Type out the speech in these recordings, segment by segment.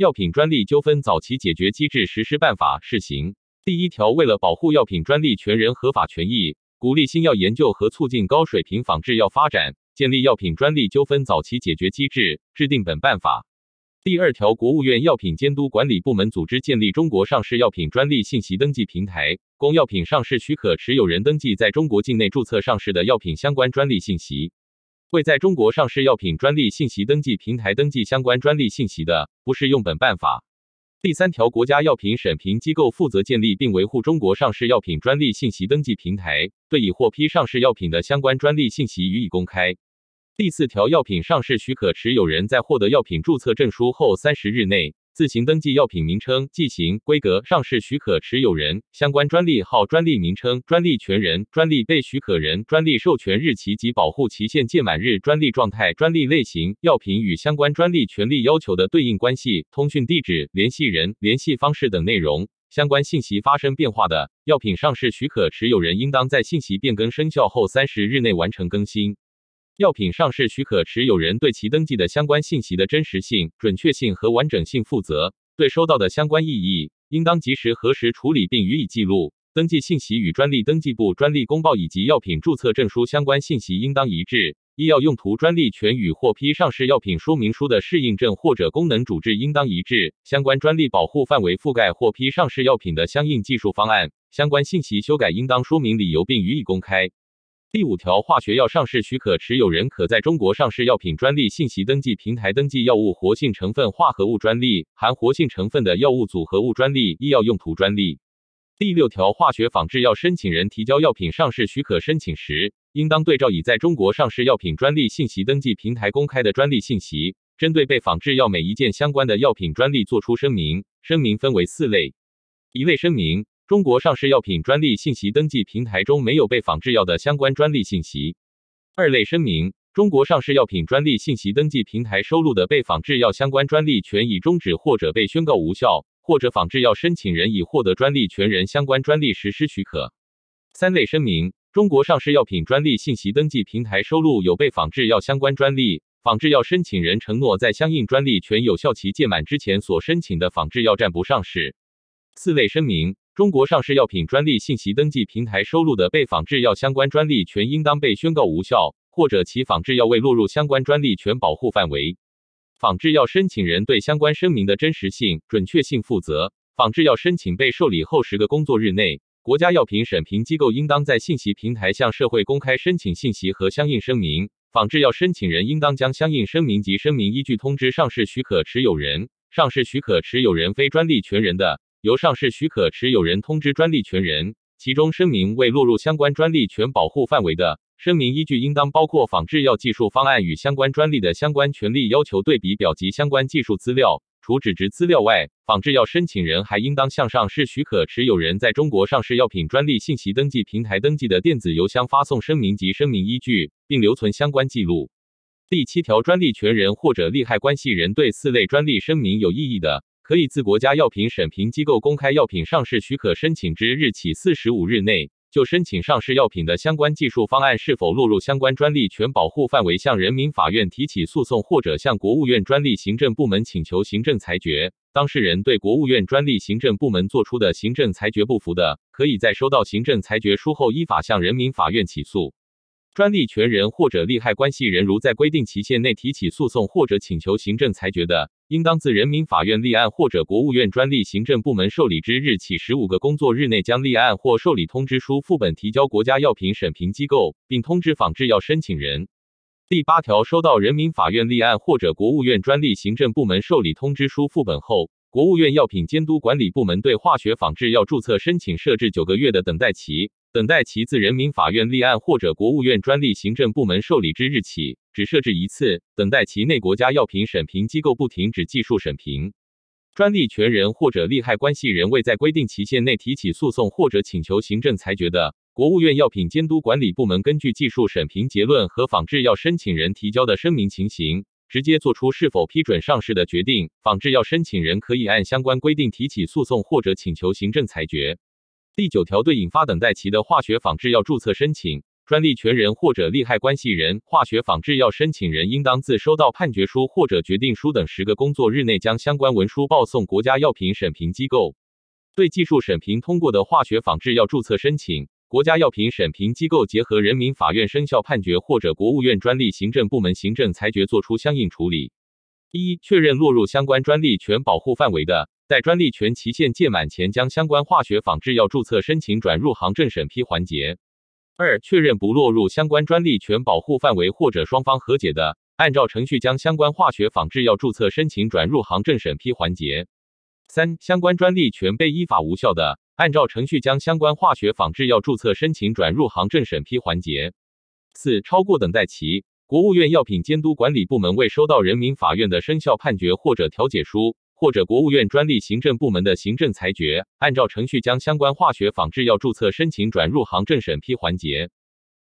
药品专利纠纷早期解决机制实施办法试行第一条，为了保护药品专利权人合法权益，鼓励新药研究和促进高水平仿制药发展，建立药品专利纠纷早期解决机制，制定本办法。第二条，国务院药品监督管理部门组织建立中国上市药品专利信息登记平台，供药品上市许可持有人登记在中国境内注册上市的药品相关专利信息。未在中国上市药品专利信息登记平台登记相关专利信息的，不适用本办法。第三条，国家药品审评机构负责建立并维护中国上市药品专利信息登记平台，对已获批上市药品的相关专利信息予以公开。第四条，药品上市许可持有人在获得药品注册证书后三十日内。自行登记药品名称、剂型、规格、上市许可持有人、相关专利号、专利名称、专利权人、专利被许可人、专利授权日期及保护期限届满日、专利状态、专利类型、药品与相关专利权利要求的对应关系、通讯地址、联系人、联系方式等内容。相关信息发生变化的，药品上市许可持有人应当在信息变更生效后三十日内完成更新。药品上市许可持有人对其登记的相关信息的真实性、准确性和完整性负责，对收到的相关异议，应当及时核实处理并予以记录。登记信息与专利登记部专利公报以及药品注册证书相关信息应当一致。医药用途专利权与获批上市药品说明书的适应症或者功能主治应当一致。相关专利保护范围覆盖获批上市药品的相应技术方案。相关信息修改应当说明理由并予以公开。第五条，化学药上市许可持有人可在中国上市药品专利信息登记平台登记药物活性成分化合物专利、含活性成分的药物组合物专利、医药用途专利。第六条，化学仿制药申请人提交药品上市许可申请时，应当对照已在中国上市药品专利信息登记平台公开的专利信息，针对被仿制药每一件相关的药品专利作出声明。声明分为四类：一类声明。中国上市药品专利信息登记平台中没有被仿制药的相关专利信息。二类声明：中国上市药品专利信息登记平台收录的被仿制药相关专利权已终止或者被宣告无效，或者仿制药申请人已获得专利权人相关专利实施许可。三类声明：中国上市药品专利信息登记平台收录有被仿制药相关专利，仿制药申请人承诺在相应专利权有效期届满之前所申请的仿制药暂不上市。四类声明。中国上市药品专利信息登记平台收录的被仿制药相关专利权应当被宣告无效，或者其仿制药未落入相关专利权保护范围。仿制药申请人对相关声明的真实性、准确性负责。仿制药申请被受理后十个工作日内，国家药品审评机构应当在信息平台向社会公开申请信息和相应声明。仿制药申请人应当将相应声明及声明依据通知上市许可持有人。上市许可持有人非专利权人的。由上市许可持有人通知专利权人，其中声明未落入相关专利权保护范围的，声明依据应当包括仿制药技术方案与相关专利的相关权利要求对比表及相关技术资料。除纸质资料外，仿制药申请人还应当向上市许可持有人在中国上市药品专利信息登记平台登记的电子邮箱发送声明及声明依据，并留存相关记录。第七条，专利权人或者利害关系人对四类专利声明有异议的。可以自国家药品审评机构公开药品上市许可申请之日起四十五日内，就申请上市药品的相关技术方案是否落入相关专利权保护范围，向人民法院提起诉讼，或者向国务院专利行政部门请求行政裁决。当事人对国务院专利行政部门作出的行政裁决不服的，可以在收到行政裁决书后，依法向人民法院起诉。专利权人或者利害关系人如在规定期限内提起诉讼或者请求行政裁决的，应当自人民法院立案或者国务院专利行政部门受理之日起十五个工作日内，将立案或受理通知书副本提交国家药品审评机构，并通知仿制药申请人。第八条，收到人民法院立案或者国务院专利行政部门受理通知书副本后，国务院药品监督管理部门对化学仿制药注册申请设置九个月的等待期。等待其自人民法院立案或者国务院专利行政部门受理之日起，只设置一次。等待期内，国家药品审评机构不停止技术审评。专利权人或者利害关系人未在规定期限内提起诉讼或者请求行政裁决的，国务院药品监督管理部门根据技术审评结论和仿制药申请人提交的声明情形，直接作出是否批准上市的决定。仿制药申请人可以按相关规定提起诉讼或者请求行政裁决。第九条，对引发等待期的化学仿制药注册申请，专利权人或者利害关系人、化学仿制药申请人应当自收到判决书或者决定书等十个工作日内，将相关文书报送国家药品审评机构。对技术审评通过的化学仿制药注册申请，国家药品审评机构结合人民法院生效判决或者国务院专利行政部门行政裁决作出相应处理。一、确认落入相关专利权保护范围的，在专利权期限届满前，将相关化学仿制药注册申请转入行政审批环节。二、确认不落入相关专利权保护范围或者双方和解的，按照程序将相关化学仿制药注册申请转入行政审批环节。三、相关专利权被依法无效的，按照程序将相关化学仿制药注册申请转入行政审批环节。四、超过等待期，国务院药品监督管理部门未收到人民法院的生效判决或者调解书。或者国务院专利行政部门的行政裁决，按照程序将相关化学仿制药注册申请转入行政审批环节。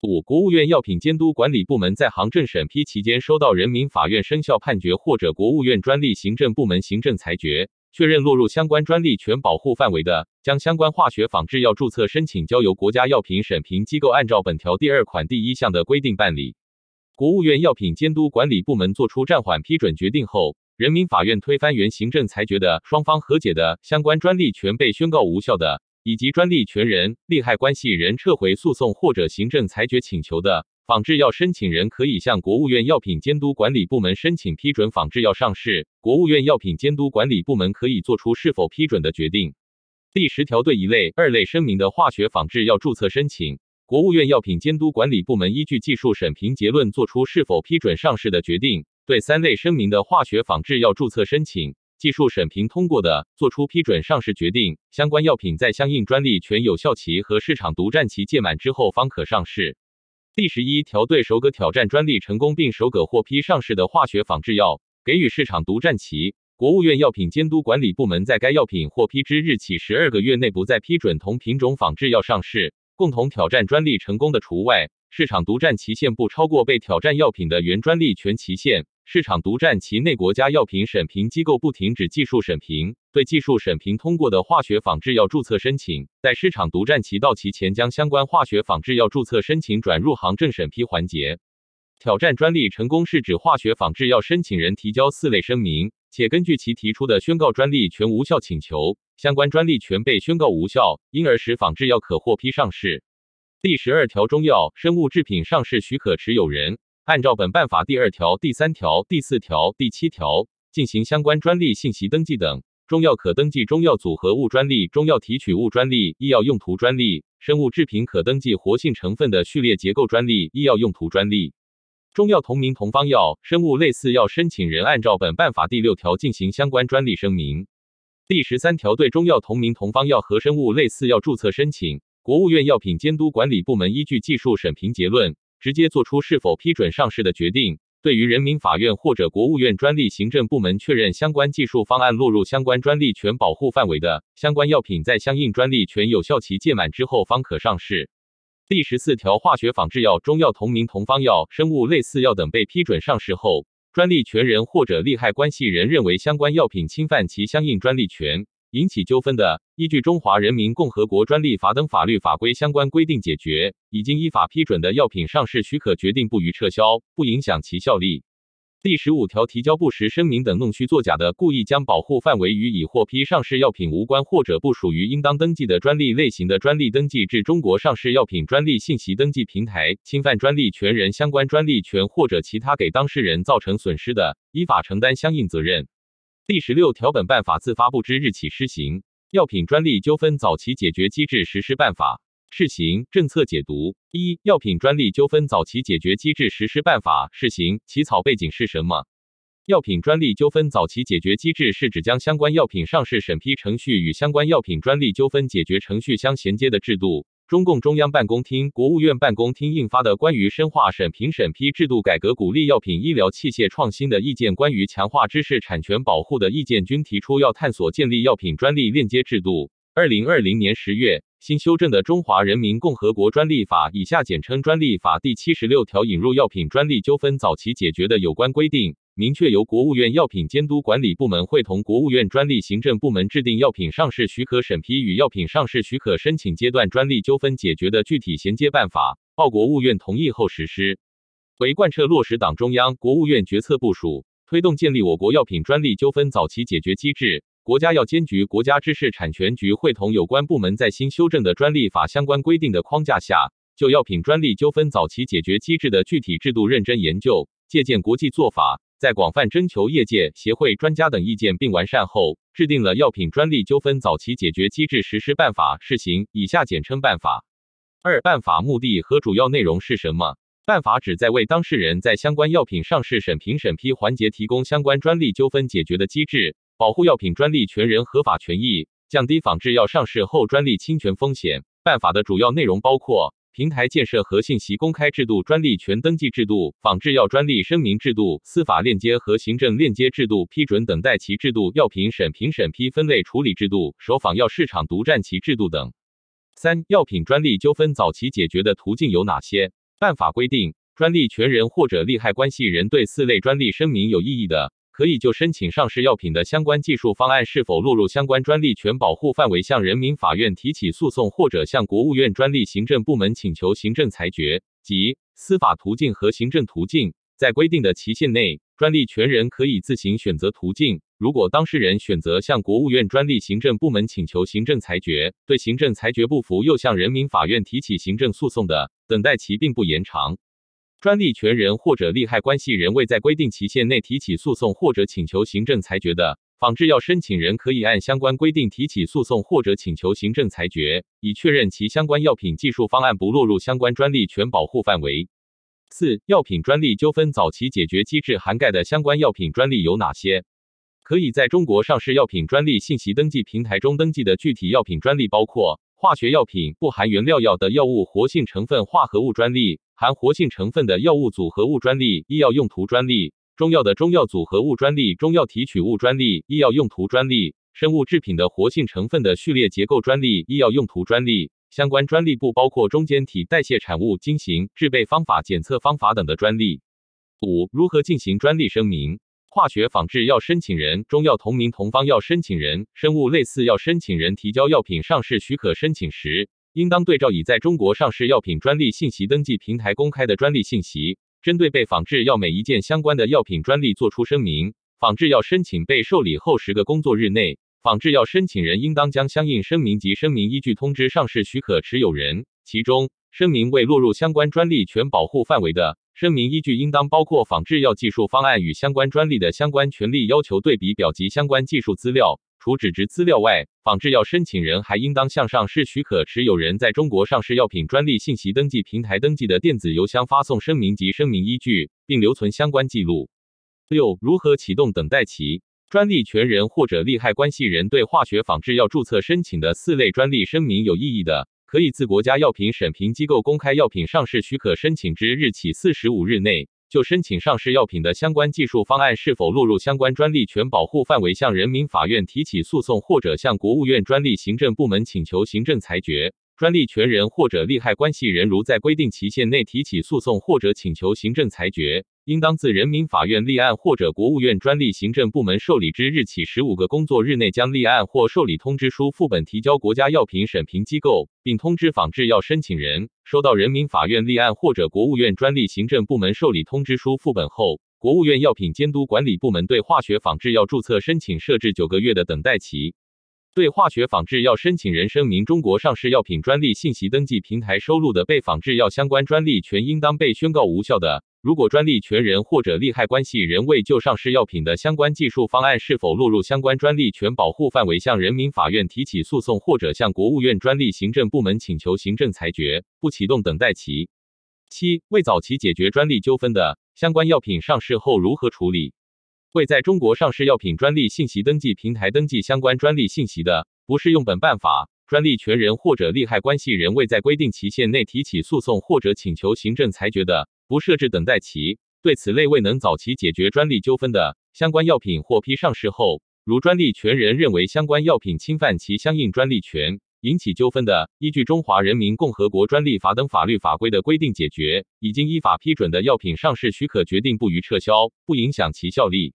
五、国务院药品监督管理部门在行政审批期间收到人民法院生效判决或者国务院专利行政部门行政裁决，确认落入相关专利权保护范围的，将相关化学仿制药注册申请交由国家药品审评机构按照本条第二款第一项的规定办理。国务院药品监督管理部门作出暂缓批准决定后。人民法院推翻原行政裁决的，双方和解的，相关专利权被宣告无效的，以及专利权人、利害关系人撤回诉讼或者行政裁决请求的，仿制药申请人可以向国务院药品监督管理部门申请批准仿制药上市，国务院药品监督管理部门可以作出是否批准的决定。第十条，对一类、二类声明的化学仿制药注册申请，国务院药品监督管理部门依据技术审评结论作出是否批准上市的决定。对三类声明的化学仿制药注册申请，技术审评通过的，作出批准上市决定。相关药品在相应专利权有效期和市场独占期届满之后方可上市。第十一条，对首个挑战专利成功并首个获批上市的化学仿制药给予市场独占期，国务院药品监督管理部门在该药品获批之日起十二个月内不再批准同品种仿制药上市。共同挑战专利成功的除外。市场独占期限不超过被挑战药品的原专利权期限。市场独占期内，国家药品审评机构不停止技术审评，对技术审评通过的化学仿制药注册申请，在市场独占期到期前，将相关化学仿制药注册申请转入行政审批环节。挑战专利成功是指化学仿制药申请人提交四类声明，且根据其提出的宣告专利权无效请求，相关专利权被宣告无效，因而使仿制药可获批上市。第十二条，中药、生物制品上市许可持有人，按照本办法第二条、第三条、第四条、第七条进行相关专利信息登记等。中药可登记中药组合物专利、中药提取物专利、医药用途专利；生物制品可登记活性成分的序列结构专利、医药用途专利。中药同名同方药、生物类似药申请人按照本办法第六条进行相关专利声明。第十三条，对中药同名同方药和生物类似药注册申请。国务院药品监督管理部门依据技术审评结论，直接作出是否批准上市的决定。对于人民法院或者国务院专利行政部门确认相关技术方案落入相关专利权保护范围的，相关药品在相应专利权有效期届满之后方可上市。第十四条，化学仿制药、中药同名同方药、生物类似药等被批准上市后，专利权人或者利害关系人认为相关药品侵犯其相应专利权。引起纠纷的，依据《中华人民共和国专利法》等法律法规相关规定解决。已经依法批准的药品上市许可决定不予撤销，不影响其效力。第十五条，提交不实声明等弄虚作假的，故意将保护范围与已获批上市药品无关或者不属于应当登记的专利类型的专利登记至中国上市药品专利信息登记平台，侵犯专利权人相关专利权或者其他给当事人造成损失的，依法承担相应责任。第十六条，本办法自发布之日起施行。药品专利纠纷早期解决机制实施办法试行政策解读一、药品专利纠纷早期解决机制实施办法试行起草背景是什么？药品专利纠纷早期解决机制是指将相关药品上市审批程序与相关药品专利纠纷解决程序相衔接的制度。中共中央办公厅、国务院办公厅印发的《关于深化审评审批制度改革、鼓励药品医疗器械创新的意见》，关于强化知识产权保护的意见均提出要探索建立药品专利链接制度。二零二零年十月，新修正的《中华人民共和国专利法》（以下简称专利法）第七十六条引入药品专利纠纷早期解决的有关规定。明确由国务院药品监督管理部门会同国务院专利行政部门制定药品上市许可审批与药品上市许可申请阶段专利纠纷解决的具体衔接办法，报国务院同意后实施。为贯彻落实党中央、国务院决策部署，推动建立我国药品专利纠纷早期解决机制，国家药监局、国家知识产权局会同有关部门在新修正的专利法相关规定的框架下，就药品专利纠纷早期解决机制的具体制度认真研究，借鉴国际做法，在广泛征求业界、协会、专家等意见并完善后，制定了《药品专利纠纷早期解决机制实施办法（试行）》（以下简称办法）。二、办法目的和主要内容是什么？办法旨在为当事人在相关药品上市审评审批环节提供相关专利纠纷解决的机制，保护药品专利权人合法权益，降低仿制药上市后专利侵权风险。办法的主要内容包括平台建设和信息公开制度、专利权登记制度、仿制药专利声明制度、司法链接和行政链接制度、批准等待期制度、药品审评审批分类处理制度、首仿药市场独占期制度等。三、药品专利纠纷早期解决的途径有哪些？办法规定，专利权人或者利害关系人对四类专利声明有异议的，可以就申请上市药品的相关技术方案是否落入相关专利权保护范围，向人民法院提起诉讼，或者向国务院专利行政部门请求行政裁决。即司法途径和行政途径，在规定的期限内，专利权人可以自行选择途径。如果当事人选择向国务院专利行政部门请求行政裁决，对行政裁决不服又向人民法院提起行政诉讼的，等待期并不延长。专利权人或者利害关系人未在规定期限内提起诉讼或者请求行政裁决的，仿制药申请人可以按相关规定提起诉讼或者请求行政裁决，以确认其相关药品技术方案不落入相关专利权保护范围。四、药品专利纠纷早期解决机制涵盖的相关药品专利有哪些？可以在中国上市药品专利信息登记平台中登记的具体药品专利包括化学药品不含原料药的药物活性成分化合物专利、含活性成分的药物组合物专利、医药用途专利、中药的中药组合物专利、中药提取物专利、医药用途专利、生物制品的活性成分的序列结构专利、医药用途专利。相关专利不包括中间体代谢产物、经行、制备方法、检测方法等的专利。五、如何进行专利声明？化学仿制药申请人、中药同名同方药申请人、生物类似药申请人提交药品上市许可申请时，应当对照已在中国上市药品专利信息登记平台公开的专利信息，针对被仿制药每一件相关的药品专利作出声明。仿制药申请被受理后十个工作日内，仿制药申请人应当将相应声明及声明依据通知上市许可持有人，其中声明未落入相关专利权保护范围的。声明依据应当包括仿制药技术方案与相关专利的相关权利要求对比表及相关技术资料。除纸质资料外，仿制药申请人还应当向上市许可持有人在中国上市药品专利信息登记平台登记的电子邮箱发送声明及声明依据，并留存相关记录。六、如何启动等待期？专利权人或者利害关系人对化学仿制药注册申请的四类专利声明有异议的。可以自国家药品审评机构公开药品上市许可申请之日起四十五日内，就申请上市药品的相关技术方案是否落入相关专利权保护范围，向人民法院提起诉讼，或者向国务院专利行政部门请求行政裁决。专利权人或者利害关系人如在规定期限内提起诉讼或者请求行政裁决，应当自人民法院立案或者国务院专利行政部门受理之日起十五个工作日内，将立案或受理通知书副本提交国家药品审评机构，并通知仿制药申请人，收到人民法院立案或者国务院专利行政部门受理通知书副本后，国务院药品监督管理部门对化学仿制药注册申请设置九个月的等待期。对化学仿制药申请人声明，中国上市药品专利信息登记平台收录的被仿制药相关专利权应当被宣告无效的。如果专利权人或者利害关系人未就上市药品的相关技术方案是否落入相关专利权保护范围，向人民法院提起诉讼或者向国务院专利行政部门请求行政裁决，不启动等待期。七、未早期解决专利纠纷的相关药品上市后如何处理？未在中国上市药品专利信息登记平台登记相关专利信息的，不适用本办法。专利权人或者利害关系人未在规定期限内提起诉讼或者请求行政裁决的，不设置等待期。对此类未能早期解决专利纠纷的相关药品获批上市后，如专利权人认为相关药品侵犯其相应专利权，引起纠纷的，依据《中华人民共和国专利法》等法律法规的规定解决。已经依法批准的药品上市许可决定不予撤销，不影响其效力。